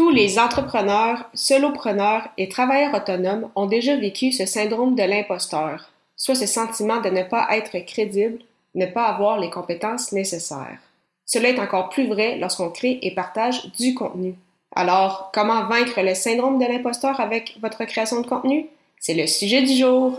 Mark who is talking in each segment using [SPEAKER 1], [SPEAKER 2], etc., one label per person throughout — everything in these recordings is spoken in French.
[SPEAKER 1] Tous les entrepreneurs, solopreneurs et travailleurs autonomes ont déjà vécu ce syndrome de l'imposteur, soit ce sentiment de ne pas être crédible, ne pas avoir les compétences nécessaires. Cela est encore plus vrai lorsqu'on crée et partage du contenu. Alors, comment vaincre le syndrome de l'imposteur avec votre création de contenu? C'est le sujet du jour.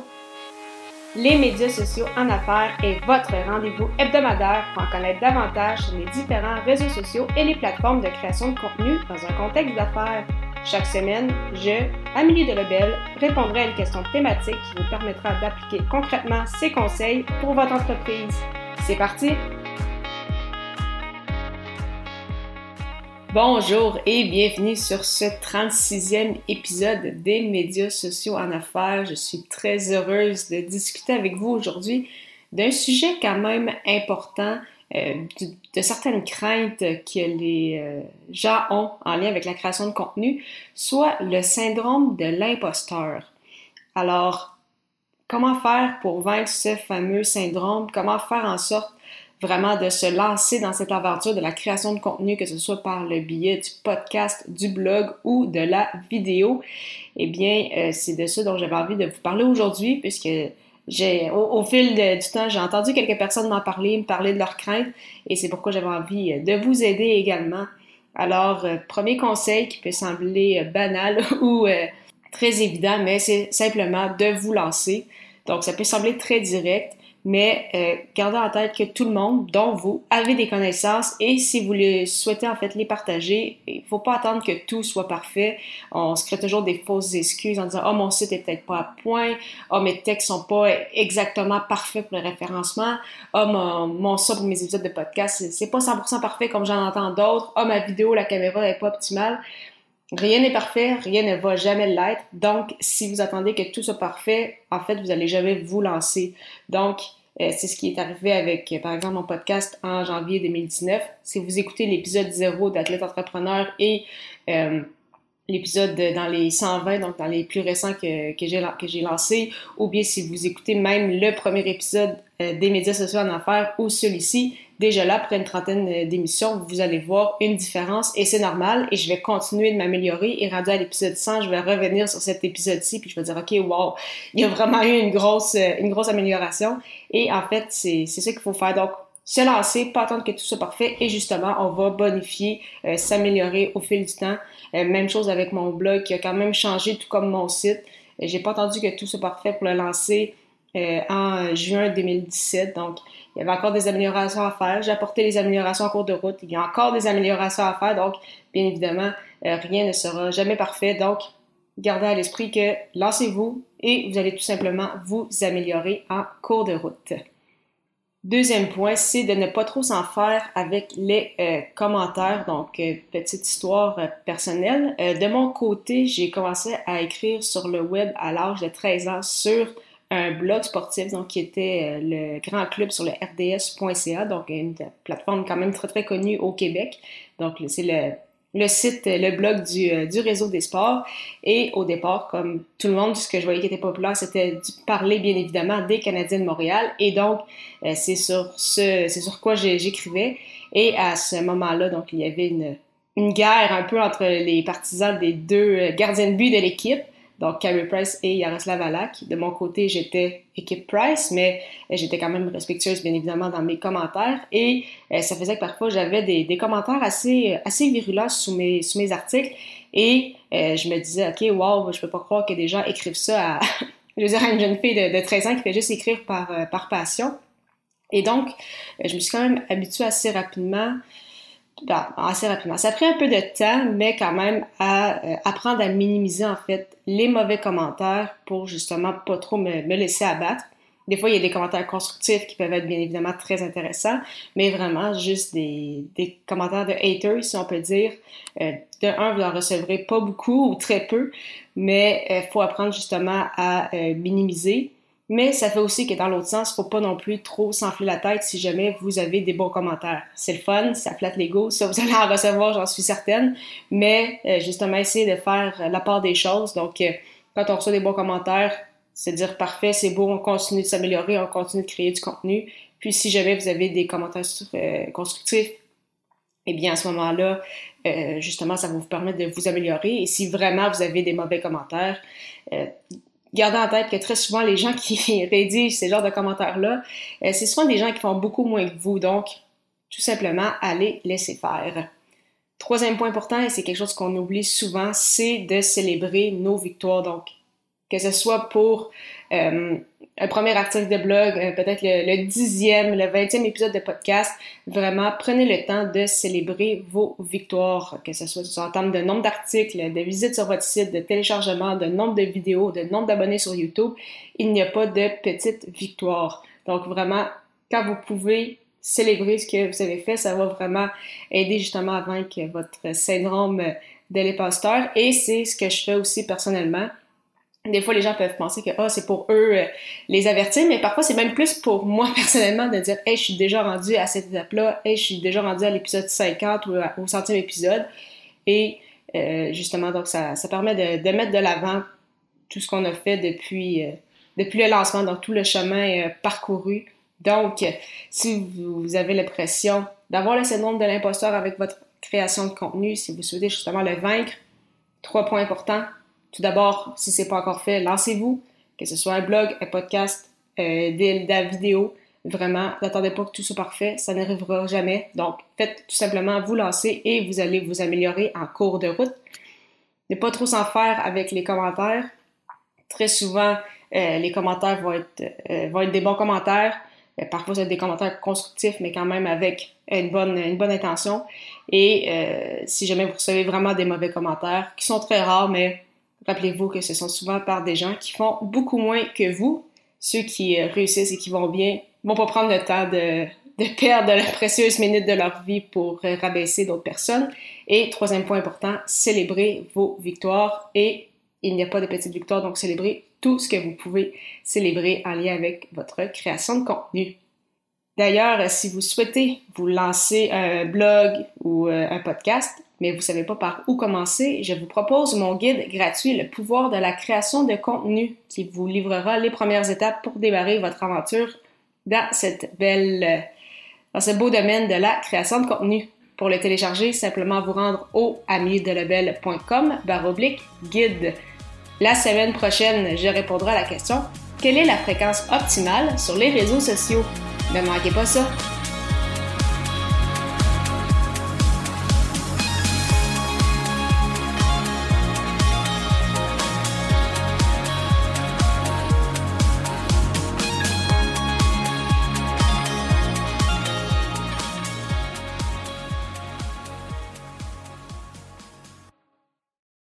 [SPEAKER 1] Les médias sociaux en affaires est votre rendez-vous hebdomadaire pour en connaître davantage sur les différents réseaux sociaux et les plateformes de création de contenu dans un contexte d'affaires. Chaque semaine, je, Amélie de Lebel, répondrai à une question thématique qui vous permettra d'appliquer concrètement ces conseils pour votre entreprise. C'est parti! Bonjour et bienvenue sur ce 36e épisode des médias sociaux en affaires. Je suis très heureuse de discuter avec vous aujourd'hui d'un sujet quand même important, euh, de, certaines craintes que les euh, gens ont en lien avec la création de contenu, soit le syndrome de l'imposteur. Alors, comment faire pour vaincre ce fameux syndrome? Comment faire en sorte vraiment de se lancer dans cette aventure de la création de contenu, que ce soit par le biais du podcast, du blog ou de la vidéo, eh bien, euh, c'est de ça dont j'avais envie de vous parler aujourd'hui, puisque j'ai, au, fil du temps, j'ai entendu quelques personnes m'en parler, me parler de leurs craintes, et c'est pourquoi j'avais envie euh, de vous aider également. Alors, euh, premier conseil qui peut sembler banal ou très évident, mais c'est simplement de vous lancer. Donc, ça peut sembler très direct, mais euh, gardez en tête que tout le monde, dont vous, avez des connaissances et si vous le souhaitez en fait les partager, il faut pas attendre que tout soit parfait. On se crée toujours des fausses excuses en disant « Oh, mon site est peut-être pas à point. Oh, mes textes sont pas exactement parfaits pour le référencement. Oh, mon, mon pour mes épisodes de podcast, c'est pas 100% parfait comme j'en entends d'autres. Oh, ma vidéo, la caméra est pas optimale. » Rien n'est parfait, rien ne va jamais l'être. Donc, si vous attendez que tout soit parfait, en fait, vous n'allez jamais vous lancer. Donc, euh, c'est ce qui est arrivé avec, par exemple, mon podcast en janvier 2019. Si vous écoutez l'épisode 0 d'Athlète Entrepreneur et euh, l'épisode dans les 120, donc dans les plus récents que, que j'ai, lancé, ou bien si vous écoutez même le premier épisode euh, des médias sociaux en affaires ou celui-ci, déjà là, après une trentaine d'émissions, vous allez voir une différence et c'est normal et je vais continuer de m'améliorer et rendu à l'épisode 100, je vais revenir sur cet épisode-ci puis je vais dire, OK, wow, il y a vraiment eu une grosse, une grosse amélioration et en fait, c'est ça qu'il faut faire. Donc, se lancer, pas attendre que tout soit parfait et justement, on va bonifier, euh, s'améliorer au fil du temps. Euh, même chose avec mon blog qui a quand même changé, tout comme mon site. Euh, j'ai pas attendu que tout soit parfait pour le lancer en juin 2017. Donc, il y avait encore des améliorations à faire. J'ai apporté les améliorations en cours de route. Il y a encore des améliorations à faire. Donc, bien évidemment, rien ne sera jamais parfait. Donc, gardez à l'esprit que lancez-vous et vous allez tout simplement vous améliorer en cours de route. Deuxième point, c'est de ne pas trop s'en faire avec les euh, commentaires. Donc, euh, petite histoire euh, personnelle. de mon côté, j'ai commencé à écrire sur le web à l'âge de 13 ans sur un blog sportif, donc qui était le grand club sur le rds.ca, donc une plateforme quand même très très connue au Québec. Donc, c'est le le site, le blog du, euh, du, réseau des sports. Et au départ, comme tout le monde, ce que je voyais qui était populaire, c'était de parler bien évidemment des Canadiens de Montréal. Et donc, euh, c'est sur ce, c'est sur quoi j'écrivais. Et à ce moment-là, donc, il y avait une, une guerre un peu entre les partisans des deux euh, gardiens de but de l'équipe donc Carey Price et Yaroslav Alak. De mon côté, j'étais équipe Price, mais euh, j'étais quand même respectueuse, bien évidemment, dans mes commentaires. Et euh, ça faisait que parfois, j'avais des, des, commentaires assez, assez virulents sous mes, sous mes articles. Et euh, je me disais, OK, wow, je peux pas croire que des gens écrivent ça à, je veux dire, à une jeune fille de, de 13 ans qui fait juste écrire par, par passion. Et donc, je me suis quand même habituée assez rapidement ben, assez rapidement. Ça a pris un peu de temps, mais quand même à euh, apprendre à minimiser en fait les mauvais commentaires pour justement pas trop me, laisser abattre. Des fois, il y a des commentaires constructifs qui peuvent être bien évidemment très intéressants, mais vraiment juste des, des commentaires de haters, si on peut dire. Euh, de un, vous en recevrez pas beaucoup ou très peu, mais il euh, faut apprendre justement à minimiser. Mais ça fait aussi que dans l'autre sens, faut pas non plus trop s'enfler la tête si jamais vous avez des bons commentaires. C'est le fun, ça flatte l'ego, ça vous allez en recevoir, j'en suis certaine. Mais euh, justement, essayez de faire la part des choses. Donc, euh, quand on reçoit des bons commentaires, c'est dire parfait, c'est beau, on continue de s'améliorer, on continue de créer du contenu. Puis si jamais vous avez des commentaires euh, constructifs, eh bien à ce moment-là, euh, justement, ça va vous permettre de vous améliorer. Et si vraiment vous avez des mauvais commentaires, gardez en tête que très souvent, les gens qui rédigent ces genres de commentaires-là, euh, c'est souvent des gens qui font beaucoup moins que vous. Donc, tout simplement, allez laisser faire. Troisième point important, et c'est quelque chose qu'on oublie souvent, c'est de célébrer nos victoires. Donc, que ce soit pour euh, un premier article de blog, euh, peut-être le, dixième, le vingtième épisode de podcast, vraiment prenez le temps de célébrer vos victoires, que ce soit en termes de nombre d'articles, de visites sur votre site, de téléchargement, de nombre de vidéos, de nombre d'abonnés sur YouTube. Il n'y a pas de petites victoires. Donc vraiment, quand vous pouvez célébrer ce que vous avez fait, ça va vraiment aider justement à vaincre votre syndrome de l'imposteur. Et c'est ce que je fais aussi personnellement des fois, les gens peuvent penser que oh, c'est pour eux euh, les avertir, mais parfois, c'est même plus pour moi personnellement de dire Hey, je suis déjà rendu à cette étape-là, hey, je suis déjà rendu à l'épisode 50 ou au centième épisode. Et euh, justement, donc, ça, ça permet de, mettre de l'avant tout ce qu'on a fait depuis, euh, depuis le lancement, donc tout le chemin parcouru. Donc, si vous avez l'impression d'avoir le syndrome de l'imposteur avec votre création de contenu, si vous souhaitez justement le vaincre, trois points importants tout d'abord, si c'est pas encore fait, lancez-vous, que ce soit un blog, un podcast, euh, des, la vidéo. Vraiment, n'attendez pas que tout soit parfait, ça n'arrivera jamais. Donc, faites tout simplement vous lancer et vous allez vous améliorer en cours de route. Ne pas trop s'en faire avec les commentaires. Très souvent, euh, les commentaires vont être, euh, vont être des bons commentaires. Euh, parfois, ça va être des commentaires constructifs, mais quand même avec une bonne, une bonne intention. Et si jamais vous recevez vraiment des mauvais commentaires, qui sont très rares, mais Rappelez-vous que ce sont souvent par des gens qui font beaucoup moins que vous. Ceux qui euh, réussissent et qui vont bien vont pas prendre le temps de, perdre la précieuse minute de leur vie pour euh, rabaisser d'autres personnes. Et troisième point important, célébrez vos victoires. Et il n'y a pas de petites victoires, donc célébrez tout ce que vous pouvez célébrer en lien avec votre création de contenu. D'ailleurs, si vous souhaitez vous lancer un blog ou euh, un podcast, mais vous savez pas par où commencer, je vous propose mon guide gratuit Le pouvoir de la création de contenu qui vous livrera les premières étapes pour démarrer votre aventure dans cette ce beau domaine de la création de contenu. Pour le télécharger, simplement vous rendre au amidelabel.com baroblique guide. La semaine prochaine, je répondrai à la question quelle est la fréquence optimale sur les réseaux sociaux? Ne manquez pas ça!